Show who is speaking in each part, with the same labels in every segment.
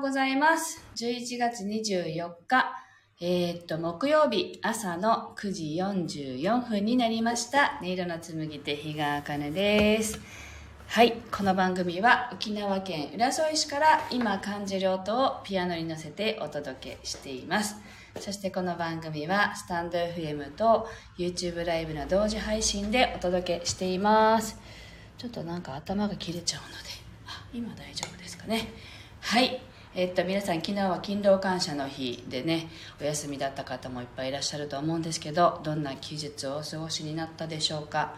Speaker 1: ございます。11月24日、えーっと、木曜日朝の9時44分になりました。音色の紡手日川茜です。はい、この番組は沖縄県浦添市から今感じる音をピアノに乗せてお届けしています。そしてこの番組はスタンド FM と YouTube ライブの同時配信でお届けしています。ちょっとなんか頭が切れちゃうので、あ、今大丈夫ですかね。はい。えっと、皆さん昨日は勤労感謝の日でねお休みだった方もいっぱいいらっしゃると思うんですけどどんな休日をお過ごしになったでしょうか？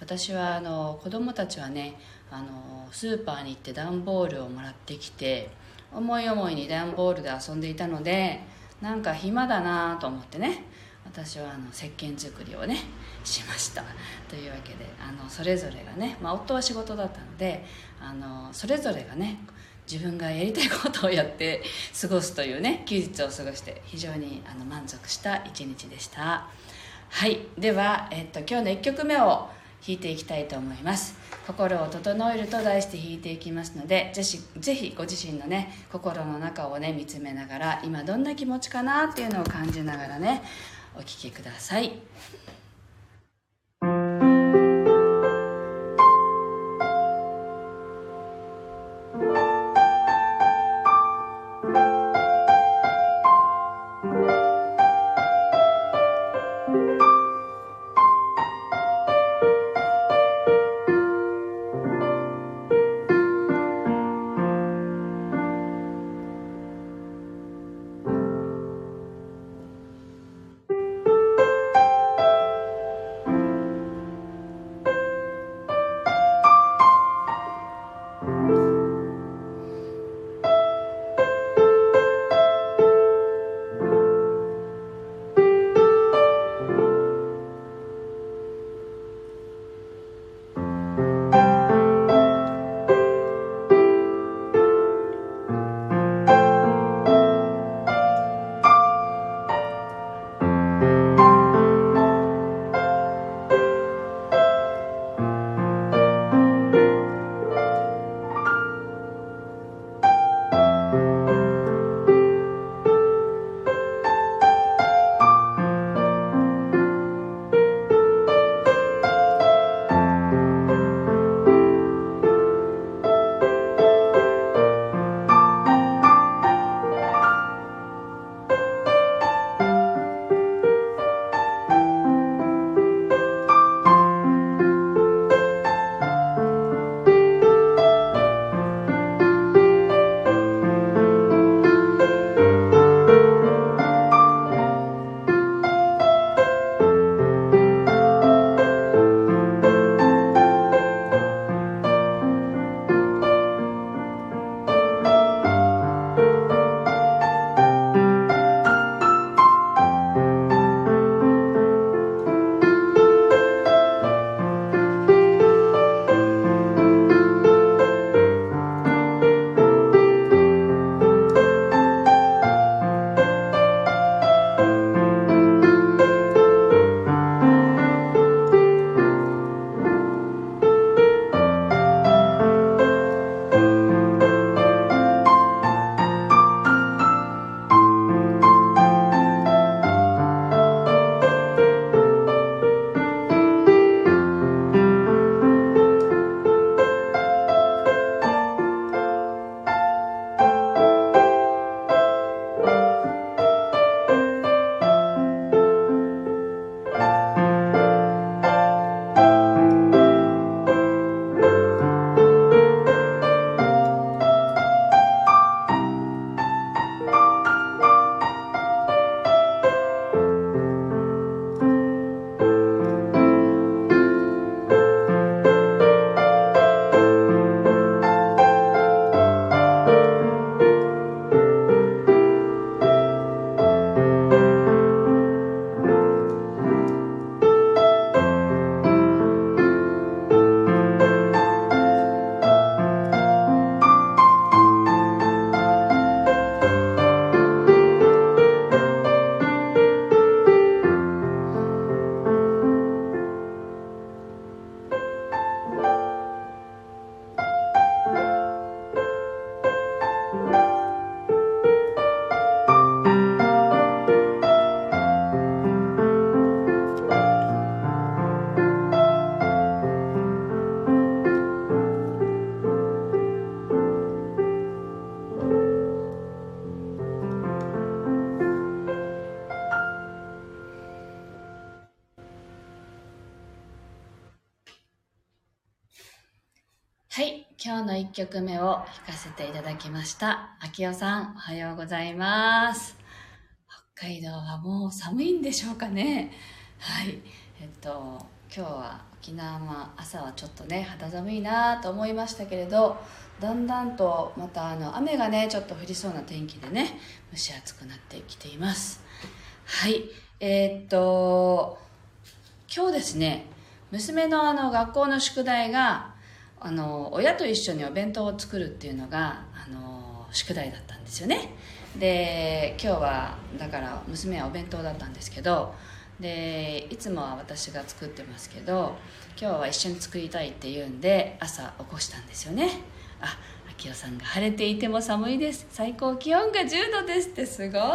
Speaker 1: 私はあの子供たちはねあのスーパーに行って段ボールをもらってきて思い思いに段ボールで遊んでいたのでなんか暇だなと思ってね私はあの石鹸作りをねしました。というわけであのそれぞれがね、まあ、夫は仕事だったのであのそれぞれがね自分がやりたいことをやって過ごすというね休日を過ごして非常にあの満足した一日でした。はい。では、えっと、今日の1曲目を弾いていきたいと思います「心を整える」と題して弾いていきますのでぜひぜひご自身のね心の中をね見つめながら今どんな気持ちかなっていうのを感じながらねお聴きください。 음 曲目を弾かせていただきました。秋代さん、おはようございます。北海道はもう寒いんでしょうかね。はい。えっと、今日は沖縄は朝はちょっとね、肌寒いなと思いましたけれど、だんだんとまたあの雨がね、ちょっと降りそうな天気でね、蒸し暑くなってきています。はい。えー、っと、今日ですね、娘のあの学校の宿題があの親と一緒にお弁当を作るっていうのがあの宿題だったんですよね。で今日はだから娘はお弁当だったんですけどでいつもは私が作ってますけど今日は一緒に作りたいって言うんで朝起こしたんですよね。あ明夫さんが晴れていても寒いです。最高気温が10度ですってすごい。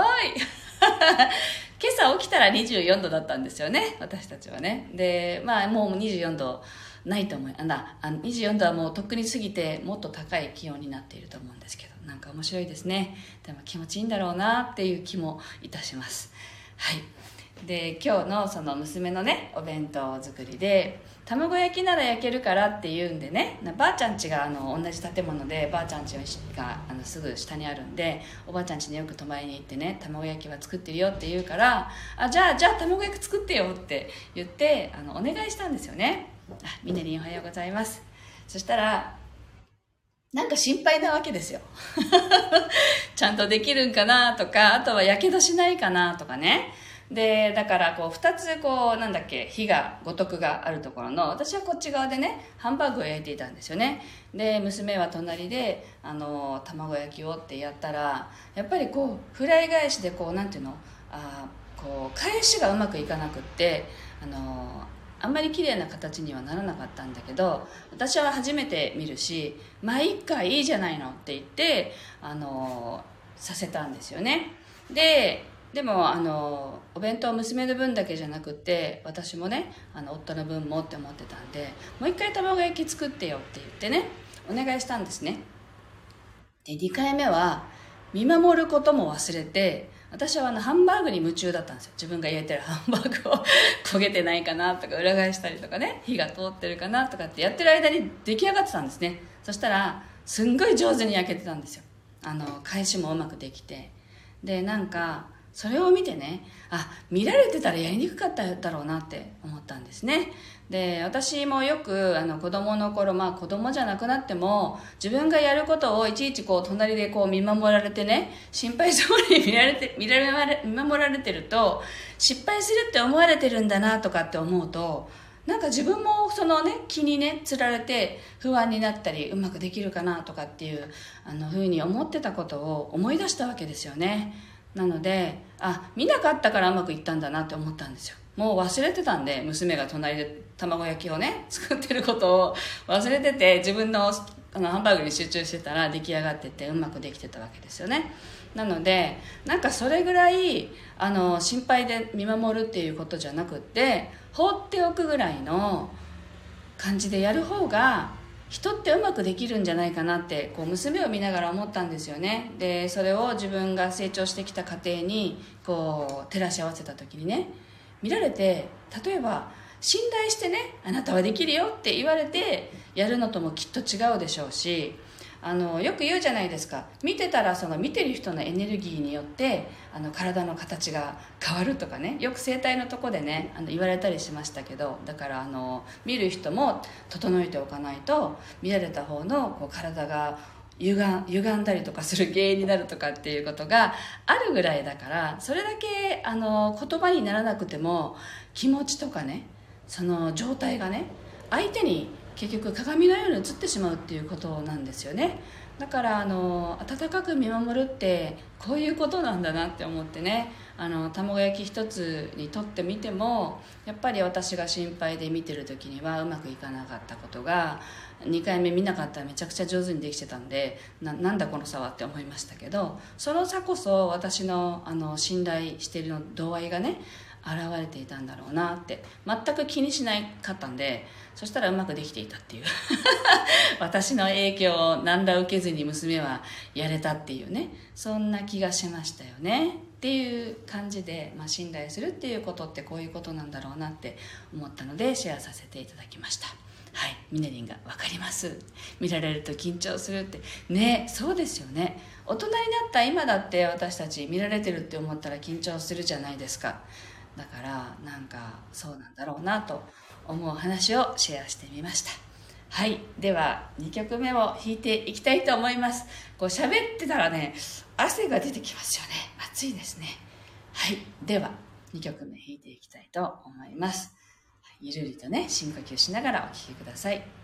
Speaker 1: 今朝起きたら24度だったんですよね私たちはね。でまあもう24度ないと思いあだあの24度はもうとっくに過ぎてもっと高い気温になっていると思うんですけどなんか面白いですね。でも気持ちいいんだろうなっていう気もいたします。はい。で今日のその娘のねお弁当作りで卵焼きなら焼けるからって言うんでねばあちゃん家があの同じ建物でばあちゃん家があのすぐ下にあるんでおばあちゃん家によく泊まりに行ってね卵焼きは作ってるよって言うからあじゃあじゃあ卵焼き作ってよって言ってあのお願いしたんですよね。みねりんおはようございます。そしたらなんか心配なわけですよ。ちゃんとできるんかなとかあとはやけどしないかなとかね。でだからこう2つこうなんだっけ火が五徳があるところの私はこっち側でねハンバーグを焼いていたんですよね。で娘は隣であの卵焼きをってやったらやっぱりこうフライ返しでこうなんていうのあこう返しがうまくいかなくってあのあんまり綺麗な形にはならなかったんだけど私は初めて見るし「まあ一回いいじゃないの」って言ってあのさせたんですよね。ででもあのお弁当娘の分だけじゃなくて私もねあの夫の分もって思ってたんでもう一回卵焼き作ってよって言ってねお願いしたんですね。で2回目は見守ることも忘れて私はあのハンバーグに夢中だったんですよ。自分が焼いてるハンバーグを焦げてないかなとか裏返したりとかね。火が通ってるかなとかってやってる間に出来上がってたんですね。そしたらすんごい上手に焼けてたんですよ。あの返しもうまくできて。でなんかそれを見てねあ見られてたらやりにくかっただろうなって思ったんですね。で私もよくあの子供の頃まあ子供じゃなくなっても自分がやることをいちいちこう隣でこう見守られてね心配そうに見られて見られ見守られてると失敗するって思われてるんだなとかって思うとなんか自分もそのね気にねつられて不安になったりうまくできるかなとかっていうあのふうに思ってたことを思い出したわけですよね。なのであ見なかったからうまくいったんだなって思ったんですよ。もう忘れてたんで娘が隣で卵焼きをね 作ってることを忘れてて自分のあのハンバーグに集中してたら出来上がっててうまくできてたわけですよね。なのでなんかそれぐらいあの心配で見守るっていうことじゃなくって放っておくぐらいの感じでやる方が人ってうまくできるんじゃないかなってこう娘を見ながら思ったんですよね。でそれを自分が成長してきた過程にこう照らし合わせた時にね。見られて例えば信頼してねあなたはできるよって言われてやるのともきっと違うでしょうしあのよく言うじゃないですか。見てたらその見てる人のエネルギーによってあの体の形が変わるとかね。よく整体のとこでねあの言われたりしましたけどだからあの見る人も整えておかないと見られた方のこう体が歪歪んだりとかする原因になるとかっていうことがあるぐらいだからそれだけあの言葉にならなくても気持ちとかねその状態がね相手に結局鏡のように映ってしまうっていうことなんですよね。だからあの温かく見守るってこういうことなんだなって思ってね。あの卵焼き一つにとってみてもやっぱり私が心配で見てる時にはうまくいかなかったことが2回目見なかったらめちゃくちゃ上手にできてたんでなんだこの差はって思いましたけどその差こそ私のあの信頼してるの度合いがね現れていたんだろうなって全く気にしなかったんでそしたらうまくできていたっていう。私の影響を何ら受けずに娘はやれたっていうね。そんな気がしましたよね。っていう感じで、まあ、信頼するっていうことってこういうことなんだろうなって思ったのでシェアさせていただきました。はい。ミネリンが分かります。見られると緊張するって。ねそうですよね。大人になった今だって私たち見られてるって思ったら緊張するじゃないですか。だからなんかそうなんだろうなと思う話をシェアしてみました。はい。では2曲目を弾いていきたいと思います。こう喋ってたらね汗が出てきますよね。暑いですね。はい。では2曲目弾いていきたいと思います。ゆるりとね深呼吸しながらお聴きください。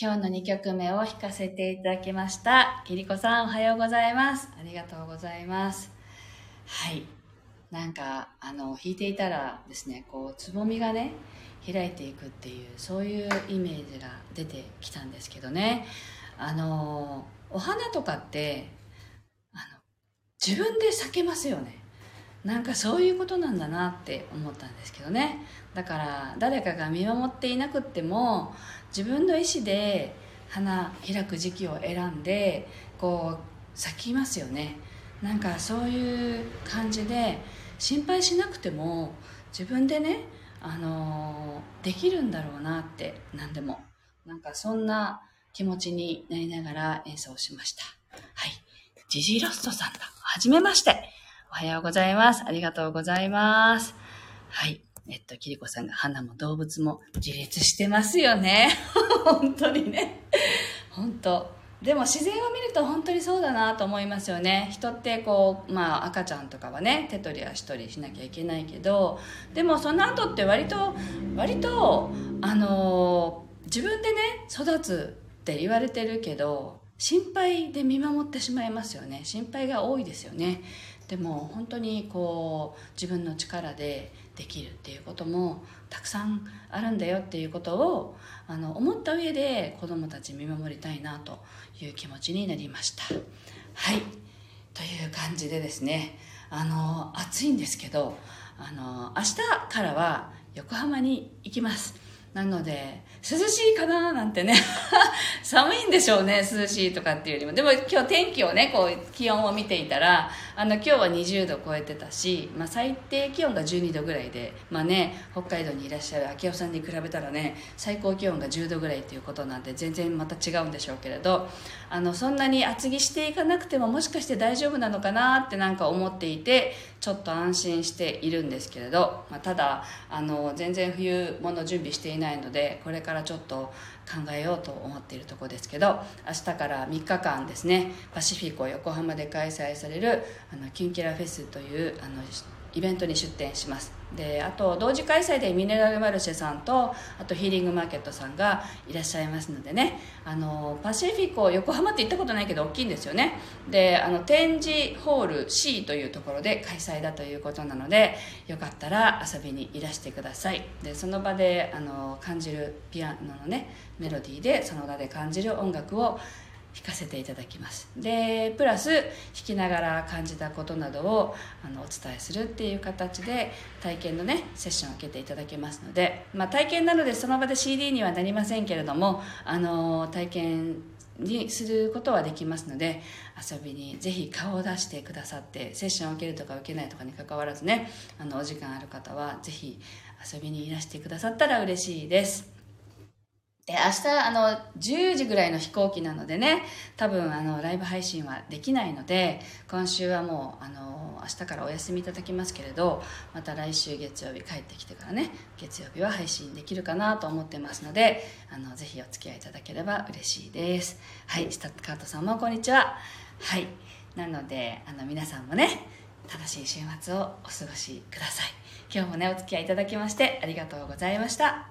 Speaker 1: 今日の2曲目を弾かせていただきました。きりこさん、おはようございます。ありがとうございます。はい。なんか、あの、弾いていたらですね、こう、つぼみがね、開いていくっていう、そういうイメージが出てきたんですけどね。あの、お花とかって、あの、自分で咲けますよね。なんかそういうことなんだなって思ったんですけどね。だから誰かが見守っていなくっても自分の意思で花開く時期を選んでこう咲きますよね。なんかそういう感じで心配しなくても自分でね、あの、できるんだろうなって何でも。なんかそんな気持ちになりながら演奏しました。はい。ジジロストさんだはじめまして。おはようございます。ありがとうございます。はい。えっと、キリコさんが花も動物も自立してますよね。本当にね。本当。でも自然を見ると本当にそうだなと思いますよね。人ってこう、まあ、赤ちゃんとかはね手取り足取りしなきゃいけないけど。でもその後って割と割とあの自分でね育つって言われてるけど心配で見守ってしまいますよね。心配が多いですよね。でも本当にこう自分の力でできるっていうこともたくさんあるんだよっていうことをあの思った上で子どもたち見守りたいなという気持ちになりました。はい。という感じでですねあの暑いんですけどあの明日からは横浜に行きます。なので涼しいかななんてね。寒いんでしょうね涼しいとかっていうよりも。でも今日天気をねこう気温を見ていたらあの今日は20度超えてたし、まあ、最低気温が12度ぐらいでまあね北海道にいらっしゃる明夫さんに比べたらね最高気温が10度ぐらいっていうことなんで全然また違うんでしょうけれどあのそんなに厚着していかなくてももしかして大丈夫なのかなってなんか思っていてちょっと安心しているんですけれど、まあ、ただあの全然冬物準備していないのでこれからちょっと考えようと思っているところですけど明日から3日間ですねパシフィコ横浜で開催されるあのキュンキラフェスというあのイベントに出店します。であと同時開催でミネラルマルシェさんとあとヒーリングマーケットさんがいらっしゃいますのでね。あのパシフィコ横浜って行ったことないけど大きいんですよね。であの展示ホール C というところで開催だということなのでよかったら遊びにいらしてください。でその場であの感じるピアノのねメロディーでその場で感じる音楽を弾かせていただきます。でプラス弾きながら感じたことなどをあのお伝えするっていう形で体験のねセッションを受けていただけますので、まあ、体験なのでその場で CD にはなりませんけれどもあの体験にすることはできますので遊びにぜひ顔を出してくださってセッションを受けるとか受けないとかにかかわらずねあのお時間ある方はぜひ遊びにいらしてくださったら嬉しいです。で、明日、あの、10時ぐらいの飛行機なのでね、多分、あの、ライブ配信はできないので、今週はもう、あの、明日からお休みいただきますけれど、また来週月曜日帰ってきてからね、月曜日は配信できるかなと思ってますので、あの、ぜひお付き合いいただければ嬉しいです。はい、スタッカートさんもこんにちは。はい。なので、あの、皆さんもね、楽しい週末をお過ごしください。今日もね、お付き合いいただきましてありがとうございました。